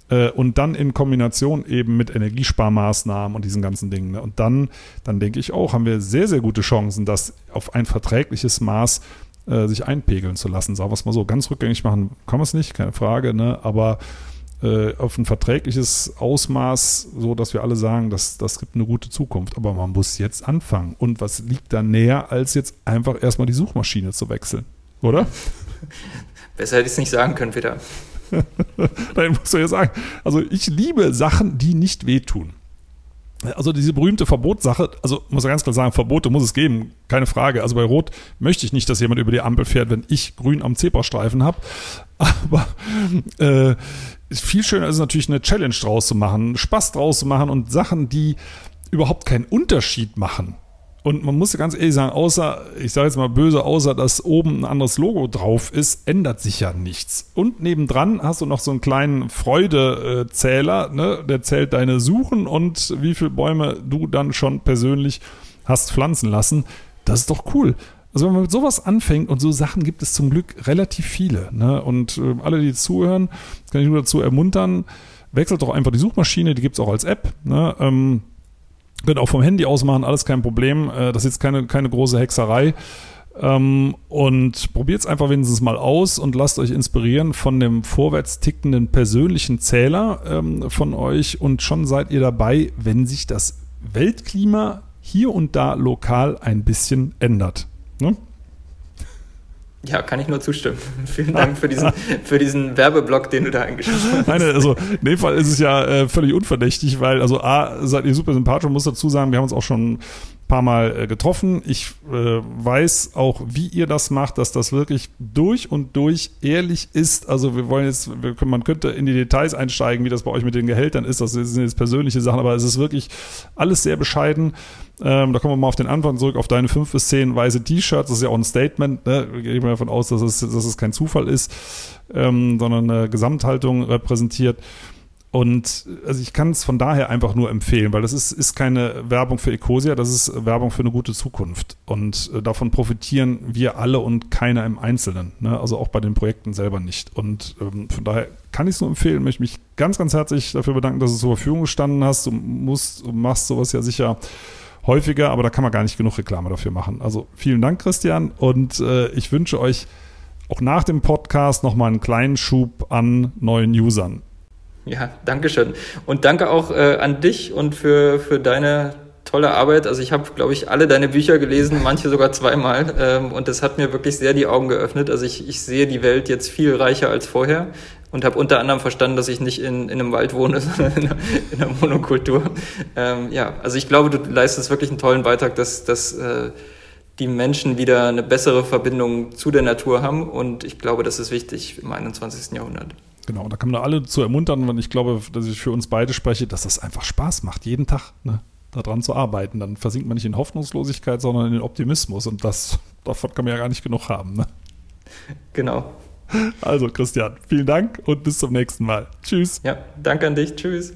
Äh, und dann in Kombination eben mit Energiesparmaßnahmen und diesen ganzen Dingen. Ne? Und dann, dann denke ich auch, haben wir sehr, sehr gute Chancen, das auf ein verträgliches Maß äh, sich einpegeln zu lassen. Sagen wir es mal so, ganz rückgängig machen kann man es nicht, keine Frage, ne? aber äh, auf ein verträgliches Ausmaß, so dass wir alle sagen, das, das gibt eine gute Zukunft. Aber man muss jetzt anfangen. Und was liegt da näher, als jetzt einfach erstmal die Suchmaschine zu wechseln? Oder? Besser hätte ich es nicht sagen können, Peter. Nein, musst du ja sagen. Also ich liebe Sachen, die nicht wehtun. Also diese berühmte Verbotssache, also muss ich ganz klar sagen, Verbote muss es geben, keine Frage. Also bei Rot möchte ich nicht, dass jemand über die Ampel fährt, wenn ich grün am Zebrastreifen habe. Aber äh, viel schöner ist natürlich eine Challenge draus zu machen, Spaß draus zu machen und Sachen, die überhaupt keinen Unterschied machen. Und man muss ganz ehrlich sagen, außer, ich sage jetzt mal böse, außer dass oben ein anderes Logo drauf ist, ändert sich ja nichts. Und nebendran hast du noch so einen kleinen Freudezähler, ne? der zählt deine Suchen und wie viele Bäume du dann schon persönlich hast pflanzen lassen. Das ist doch cool. Also wenn man mit sowas anfängt und so Sachen gibt es zum Glück relativ viele. Ne? Und äh, alle, die zuhören, kann ich nur dazu ermuntern, wechselt doch einfach die Suchmaschine, die gibt es auch als App. Ne? Ähm, Könnt auch vom Handy aus machen, alles kein Problem. Äh, das ist jetzt keine, keine große Hexerei. Ähm, und probiert es einfach wenigstens mal aus und lasst euch inspirieren von dem vorwärts tickenden persönlichen Zähler ähm, von euch und schon seid ihr dabei, wenn sich das Weltklima hier und da lokal ein bisschen ändert. Ne? Ja, kann ich nur zustimmen. Vielen Dank für diesen, für diesen Werbeblock, den du da eingeschrieben hast. Nein, also in dem Fall ist es ja äh, völlig unverdächtig, weil, also A, seid ihr super sympathisch und muss dazu sagen, wir haben uns auch schon paar Mal äh, getroffen. Ich äh, weiß auch, wie ihr das macht, dass das wirklich durch und durch ehrlich ist. Also wir wollen jetzt, wir können, man könnte in die Details einsteigen, wie das bei euch mit den Gehältern ist. Das sind jetzt persönliche Sachen, aber es ist wirklich alles sehr bescheiden. Ähm, da kommen wir mal auf den Anfang zurück, auf deine fünf bis zehn weiße T-Shirts. Das ist ja auch ein Statement. Ne? Ich gehe mal davon aus, dass es, dass es kein Zufall ist, ähm, sondern eine Gesamthaltung repräsentiert. Und also ich kann es von daher einfach nur empfehlen, weil das ist, ist keine Werbung für Ecosia, das ist Werbung für eine gute Zukunft. Und äh, davon profitieren wir alle und keiner im Einzelnen. Ne? Also auch bei den Projekten selber nicht. Und ähm, von daher kann ich es nur empfehlen, möchte mich ganz, ganz herzlich dafür bedanken, dass du zur Verfügung gestanden hast. Du musst, du machst sowas ja sicher häufiger, aber da kann man gar nicht genug Reklame dafür machen. Also vielen Dank, Christian, und äh, ich wünsche euch auch nach dem Podcast nochmal einen kleinen Schub an neuen Usern. Ja, danke schön. Und danke auch äh, an dich und für, für deine tolle Arbeit. Also ich habe, glaube ich, alle deine Bücher gelesen, manche sogar zweimal. Ähm, und das hat mir wirklich sehr die Augen geöffnet. Also ich, ich sehe die Welt jetzt viel reicher als vorher und habe unter anderem verstanden, dass ich nicht in, in einem Wald wohne, sondern in einer, in einer Monokultur. Ähm, ja, also ich glaube, du leistest wirklich einen tollen Beitrag, dass, dass äh, die Menschen wieder eine bessere Verbindung zu der Natur haben. Und ich glaube, das ist wichtig im 21. Jahrhundert. Genau, da kann man alle zu ermuntern, und ich glaube, dass ich für uns beide spreche, dass das einfach Spaß macht, jeden Tag ne, daran zu arbeiten. Dann versinkt man nicht in Hoffnungslosigkeit, sondern in den Optimismus. Und das, davon kann man ja gar nicht genug haben. Ne? Genau. Also, Christian, vielen Dank und bis zum nächsten Mal. Tschüss. Ja, danke an dich. Tschüss.